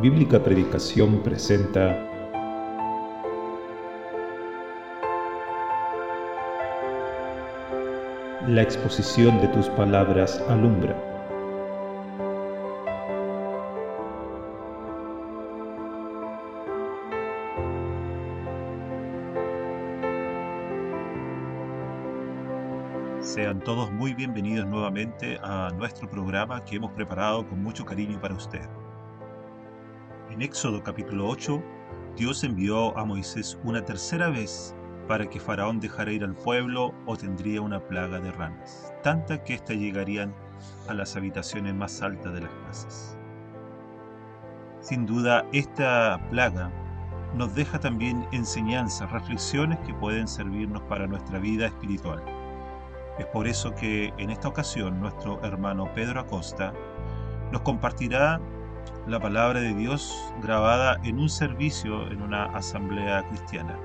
Bíblica Predicación presenta La exposición de tus palabras alumbra. Sean todos muy bienvenidos nuevamente a nuestro programa que hemos preparado con mucho cariño para usted. En Éxodo capítulo 8, Dios envió a Moisés una tercera vez para que Faraón dejara ir al pueblo o tendría una plaga de ranas, tanta que ésta llegarían a las habitaciones más altas de las casas. Sin duda, esta plaga nos deja también enseñanzas, reflexiones que pueden servirnos para nuestra vida espiritual. Es por eso que en esta ocasión nuestro hermano Pedro Acosta nos compartirá la palabra de Dios grabada en un servicio en una asamblea cristiana.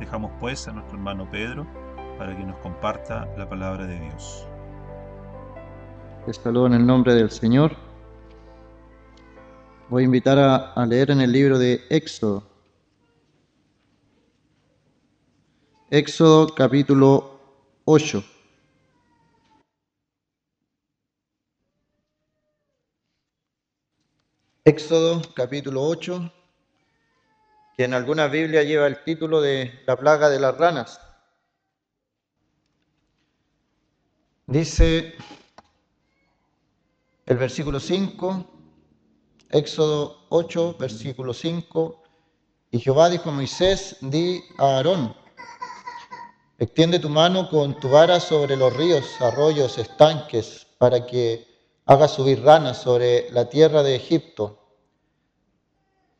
Dejamos pues a nuestro hermano Pedro para que nos comparta la palabra de Dios. Les saludo en el nombre del Señor. Voy a invitar a, a leer en el libro de Éxodo. Éxodo capítulo 8. Éxodo capítulo 8, que en alguna Biblia lleva el título de la plaga de las ranas. Dice el versículo 5, Éxodo 8, versículo 5, y Jehová dijo a Moisés, di a Aarón, extiende tu mano con tu vara sobre los ríos, arroyos, estanques, para que haga subir ranas sobre la tierra de Egipto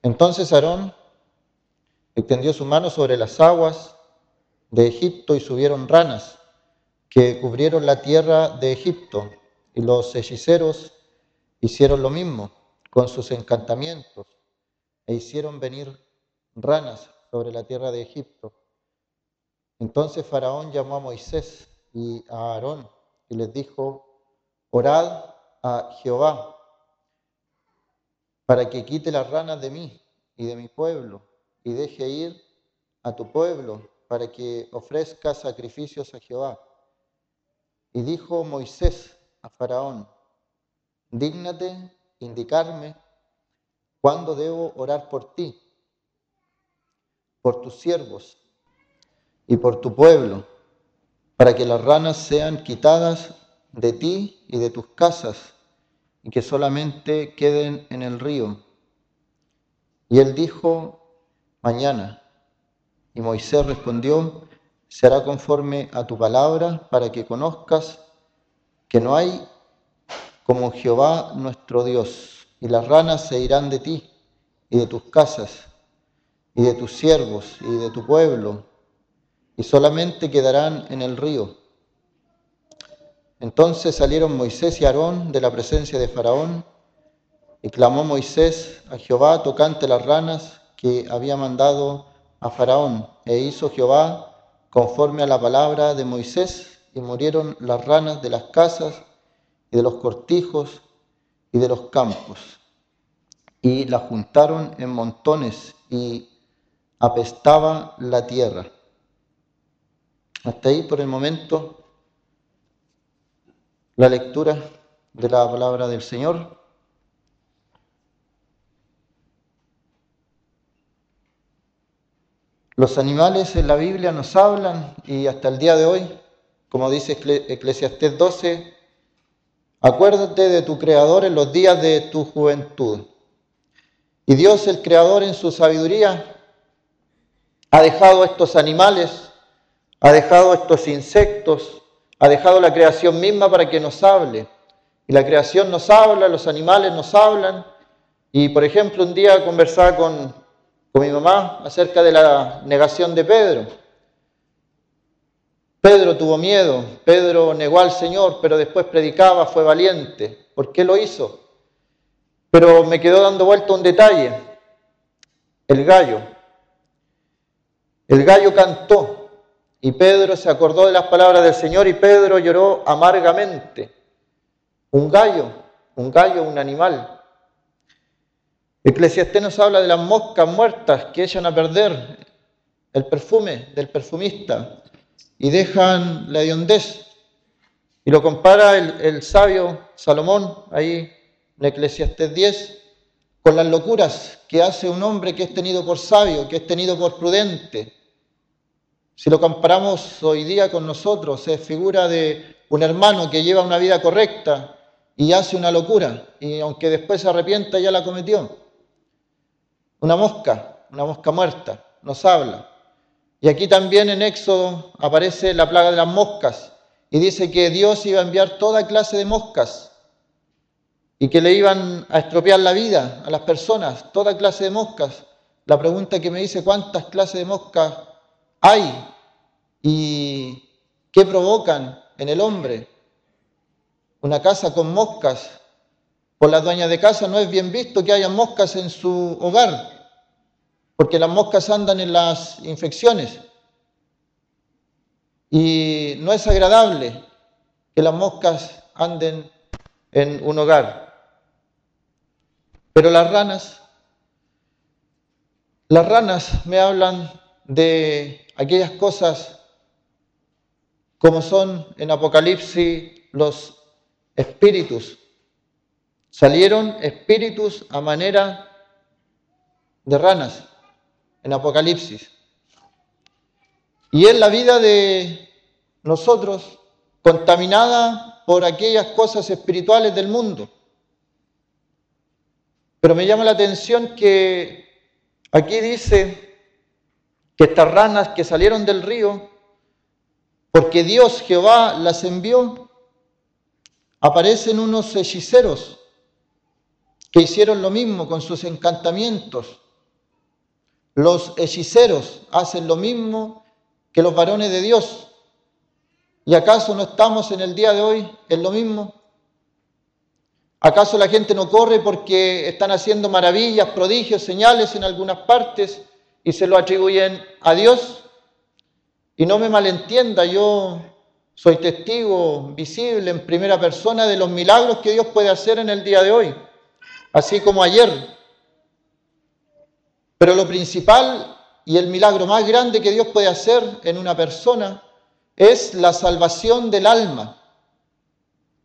entonces Aarón extendió su mano sobre las aguas de Egipto y subieron ranas que cubrieron la tierra de Egipto. Y los hechiceros hicieron lo mismo con sus encantamientos e hicieron venir ranas sobre la tierra de Egipto. Entonces Faraón llamó a Moisés y a Aarón y les dijo, orad a Jehová para que quite las ranas de mí y de mi pueblo, y deje ir a tu pueblo, para que ofrezca sacrificios a Jehová. Y dijo Moisés a Faraón, dígnate indicarme cuándo debo orar por ti, por tus siervos y por tu pueblo, para que las ranas sean quitadas de ti y de tus casas y que solamente queden en el río. Y él dijo, mañana. Y Moisés respondió, será conforme a tu palabra para que conozcas que no hay como Jehová nuestro Dios, y las ranas se irán de ti y de tus casas y de tus siervos y de tu pueblo, y solamente quedarán en el río entonces salieron Moisés y Aarón de la presencia de Faraón, y clamó Moisés a Jehová tocante las ranas que había mandado a Faraón, e hizo Jehová conforme a la palabra de Moisés, y murieron las ranas de las casas y de los cortijos y de los campos, y las juntaron en montones y apestaba la tierra. Hasta ahí por el momento la lectura de la palabra del Señor. Los animales en la Biblia nos hablan y hasta el día de hoy, como dice Eclesiastés 12, acuérdate de tu Creador en los días de tu juventud. Y Dios, el Creador, en su sabiduría, ha dejado estos animales, ha dejado estos insectos, ha dejado la creación misma para que nos hable. Y la creación nos habla, los animales nos hablan. Y por ejemplo, un día conversaba con, con mi mamá acerca de la negación de Pedro. Pedro tuvo miedo, Pedro negó al Señor, pero después predicaba, fue valiente. ¿Por qué lo hizo? Pero me quedó dando vuelta un detalle. El gallo. El gallo cantó, y Pedro se acordó de las palabras del Señor y Pedro lloró amargamente. Un gallo, un gallo, un animal. Eclesiastés nos habla de las moscas muertas que echan a perder el perfume del perfumista y dejan la hediondez. Y lo compara el, sabio Salomón ahí en Eclesiastés 10 con las locuras que hace un hombre que es tenido por sabio, que es tenido por prudente. Si lo comparamos hoy día con nosotros, es figura de un hermano que lleva una vida correcta y hace una locura, y aunque después se arrepienta, ya la cometió. Una mosca, una mosca muerta, nos habla. Y aquí también en Éxodo aparece la plaga de las moscas, y dice que Dios iba a enviar toda clase de moscas y que le iban a estropear la vida a las personas, toda clase de moscas. La pregunta que me dice, ¿cuántas clases de moscas hay y qué provocan en el hombre? Una casa con moscas, por las dueñas de casa no es bien visto que haya moscas en su hogar, porque las moscas andan en las infecciones. Y no es agradable que las moscas anden en un hogar. Pero las ranas, las ranas me hablan de aquellas cosas como son en Apocalipsis los espíritus. Salieron espíritus a manera de ranas en Apocalipsis. Y es la vida de nosotros contaminada por aquellas cosas espirituales del mundo. Pero me llama la atención que aquí dice que estas ranas que salieron del río, porque Dios Jehová las envió, aparecen unos hechiceros que hicieron lo mismo con sus encantamientos. Los hechiceros hacen lo mismo que los varones de Dios. ¿Y acaso no estamos en el día de hoy en lo mismo? ¿Acaso la gente no corre porque están haciendo maravillas, prodigios, señales en algunas partes y se lo atribuyen a Dios? Y no me malentienda, yo soy testigo visible en primera persona de los milagros que Dios puede hacer en el día de hoy, así como ayer. Pero lo principal y el milagro más grande que Dios puede hacer en una persona es la salvación del alma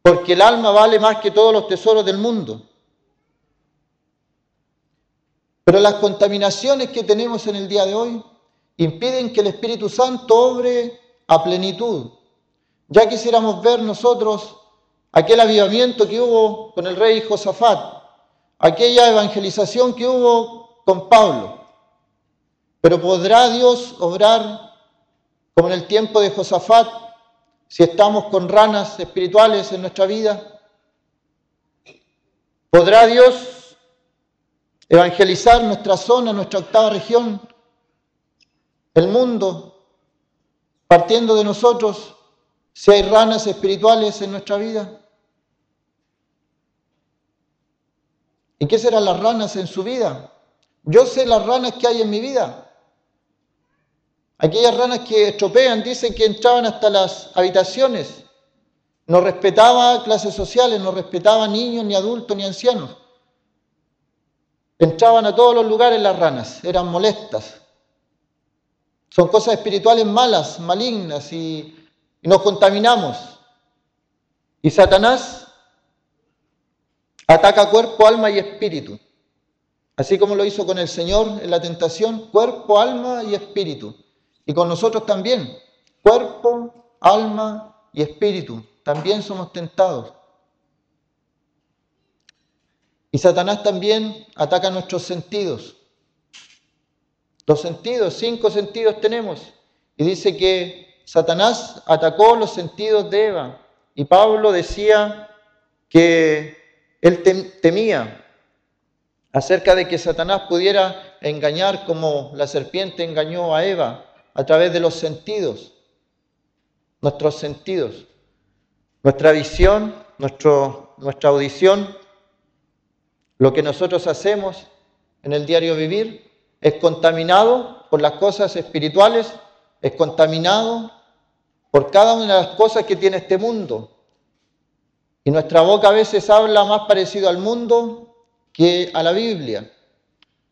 porque el alma vale más que todos los tesoros del mundo. Pero las contaminaciones que tenemos en el día de hoy impiden que el Espíritu Santo obre a plenitud. Ya quisiéramos ver nosotros aquel avivamiento que hubo con el rey Josafat, aquella evangelización que hubo con Pablo. Pero ¿podrá Dios obrar como en el tiempo de Josafat si estamos con ranas espirituales en nuestra vida? ¿Podrá Dios evangelizar nuestra zona, nuestra octava región, el mundo, partiendo de nosotros, si hay ranas espirituales en nuestra vida? ¿Y qué serán las ranas en su vida? Yo sé las ranas que hay en mi vida. Aquellas ranas que estropean dicen que entraban hasta las habitaciones, no respetaba clases sociales, no respetaba niños, ni adultos, ni ancianos. Entraban a todos los lugares las ranas, eran molestas. Son cosas espirituales malas, malignas, y, nos contaminamos. Y Satanás ataca cuerpo, alma y espíritu. Así como lo hizo con el Señor en la tentación, cuerpo, alma y espíritu. Y con nosotros también, cuerpo, alma y espíritu, también somos tentados. Y Satanás también ataca nuestros sentidos. Los sentidos, cinco sentidos tenemos. Y dice que Satanás atacó los sentidos de Eva. Y Pablo decía que él temía acerca de que Satanás pudiera engañar como la serpiente engañó a Eva a través de los sentidos, nuestros sentidos, nuestra visión, nuestra audición, lo que nosotros hacemos en el diario vivir es contaminado por las cosas espirituales, es contaminado por cada una de las cosas que tiene este mundo. Y nuestra boca a veces habla más parecido al mundo que a la Biblia.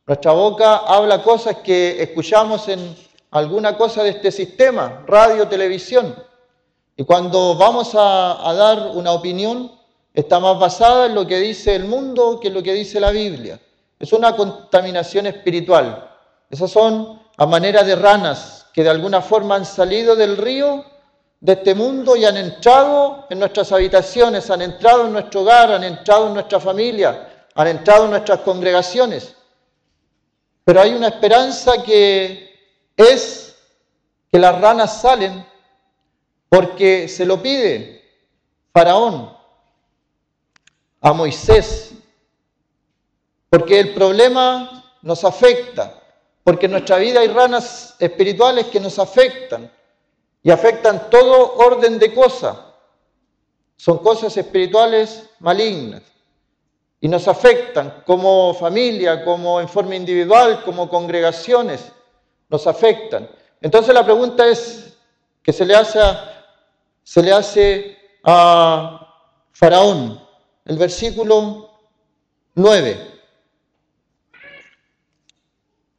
Nuestra boca habla cosas que escuchamos en alguna cosa de este sistema, radio, televisión. Y cuando vamos a, a dar una opinión, está más basada en lo que dice el mundo que en lo que dice la Biblia. Es una contaminación espiritual. Esas son a manera de ranas que de alguna forma han salido del río de este mundo y han entrado en nuestras habitaciones, han entrado en nuestro hogar, han entrado en nuestra familia, han entrado en nuestras congregaciones. Pero hay una esperanza que es que las ranas salen porque se lo pide Faraón a Moisés, porque el problema nos afecta, porque en nuestra vida hay ranas espirituales que nos afectan y afectan todo orden de cosas. Son cosas espirituales malignas y nos afectan como familia, como en forma individual, como congregaciones, nos afectan. Entonces la pregunta es que se le hace a, se le hace a Faraón, el versículo 9.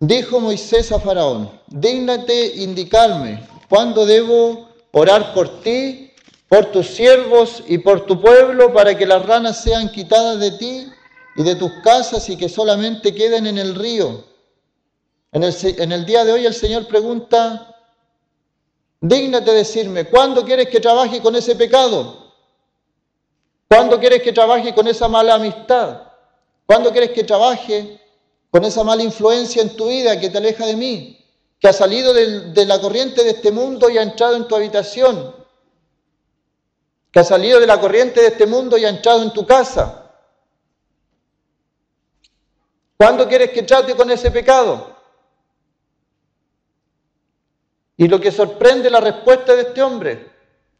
Dijo Moisés a Faraón, dígnate indicarme cuándo debo orar por ti por tus siervos y por tu pueblo, para que las ranas sean quitadas de ti y de tus casas y que solamente queden en el río. En el, en el día de hoy el Señor pregunta, dígnate decirme, ¿cuándo quieres que trabaje con ese pecado? ¿Cuándo quieres que trabaje con esa mala amistad? ¿Cuándo quieres que trabaje con esa mala influencia en tu vida que te aleja de mí? Que ha salido de, la corriente de este mundo y ha entrado en tu habitación que ha salido de la corriente de este mundo y ha entrado en tu casa. ¿Cuándo quieres que trate con ese pecado? Y lo que sorprende la respuesta de este hombre,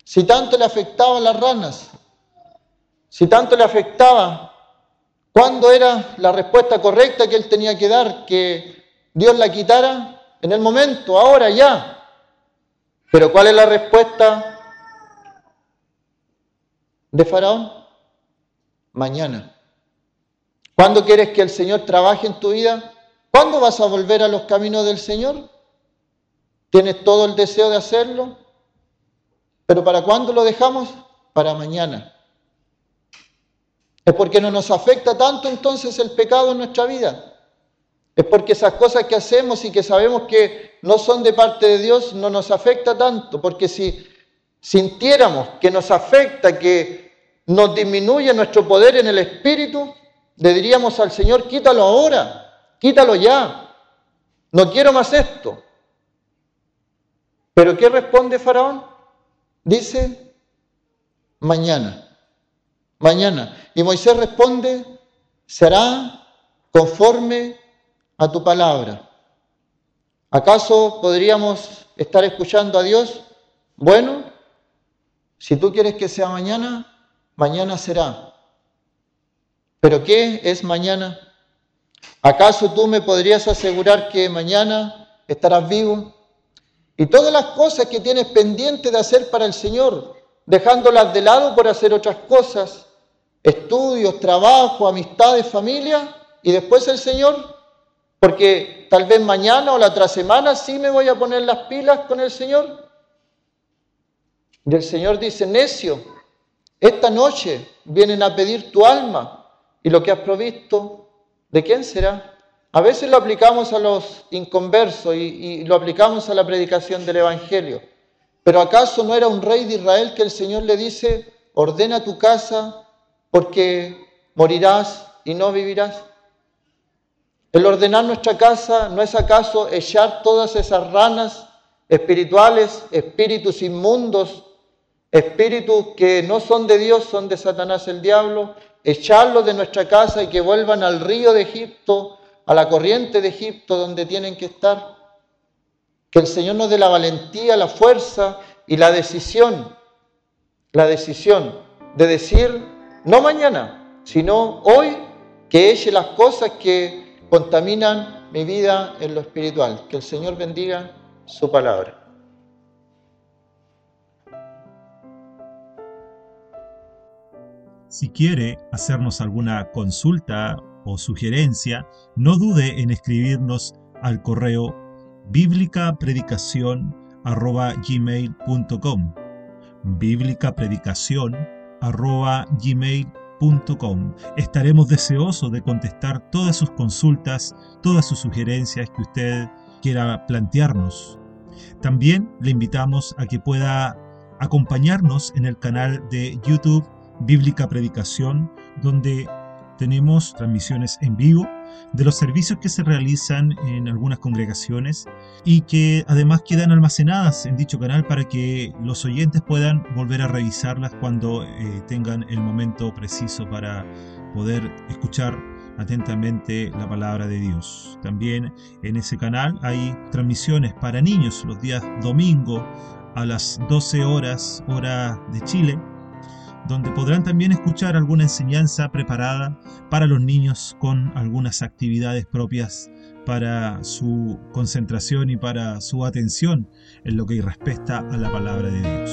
si tanto le afectaban las ranas, si tanto le afectaba, ¿cuándo era la respuesta correcta que él tenía que dar? Que Dios la quitara en el momento, ahora, ya. Pero ¿cuál es la respuesta de Faraón? Mañana. ¿Cuándo quieres que el Señor trabaje en tu vida? ¿Cuándo vas a volver a los caminos del Señor? ¿Tienes todo el deseo de hacerlo? ¿Pero para cuándo lo dejamos? Para mañana. ¿Es porque no nos afecta tanto entonces el pecado en nuestra vida? Es porque esas cosas que hacemos y que sabemos que no son de parte de Dios no nos afecta tanto. Porque si sintiéramos que nos afecta, que nos disminuye nuestro poder en el espíritu, le diríamos al Señor, quítalo ahora, quítalo ya, no quiero más esto. Pero ¿qué responde Faraón? Dice, mañana, mañana. Y Moisés responde, será conforme a tu palabra. ¿Acaso podríamos estar escuchando a Dios? Bueno, si tú quieres que sea mañana, mañana será. ¿Pero qué es mañana? ¿Acaso tú me podrías asegurar que mañana estarás vivo? Y todas las cosas que tienes pendiente de hacer para el Señor, dejándolas de lado por hacer otras cosas, estudios, trabajo, amistades, familia, y después el Señor, porque tal vez mañana o la otra semana sí me voy a poner las pilas con el Señor. Y el Señor dice, necio, esta noche vienen a pedir tu alma y lo que has provisto, ¿de quién será? A veces lo aplicamos a los inconversos y, y, lo aplicamos a la predicación del Evangelio. Pero ¿acaso no era un rey de Israel que el Señor le dice, ordena tu casa porque morirás y no vivirás? El ordenar nuestra casa no es acaso echar todas esas ranas espirituales, espíritus inmundos espíritus que no son de Dios, son de Satanás el diablo, echarlos de nuestra casa y que vuelvan al río de Egipto, a la corriente de Egipto donde tienen que estar. Que el Señor nos dé la valentía, la fuerza y la decisión, la decisión de decir, no mañana, sino hoy, que eche las cosas que contaminan mi vida en lo espiritual. Que el Señor bendiga su palabra. Si quiere hacernos alguna consulta o sugerencia, no dude en escribirnos al correo biblicapredicación.gmail.com biblicapredicación.gmail.com Estaremos deseosos de contestar todas sus consultas, todas sus sugerencias que usted quiera plantearnos. También le invitamos a que pueda acompañarnos en el canal de YouTube Bíblica Predicación, donde tenemos transmisiones en vivo de los servicios que se realizan en algunas congregaciones y que además quedan almacenadas en dicho canal para que los oyentes puedan volver a revisarlas cuando eh, tengan el momento preciso para poder escuchar atentamente la palabra de Dios. También en ese canal hay transmisiones para niños los días domingo a las 12 horas hora de Chile donde podrán también escuchar alguna enseñanza preparada para los niños con algunas actividades propias para su concentración y para su atención en lo que respecta a la palabra de Dios.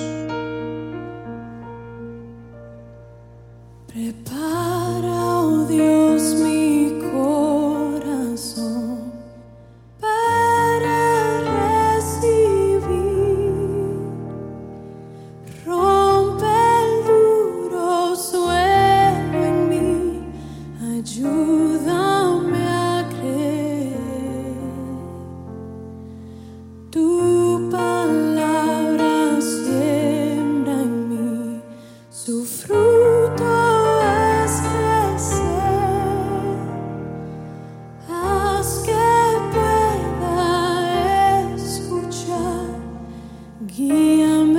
Guíame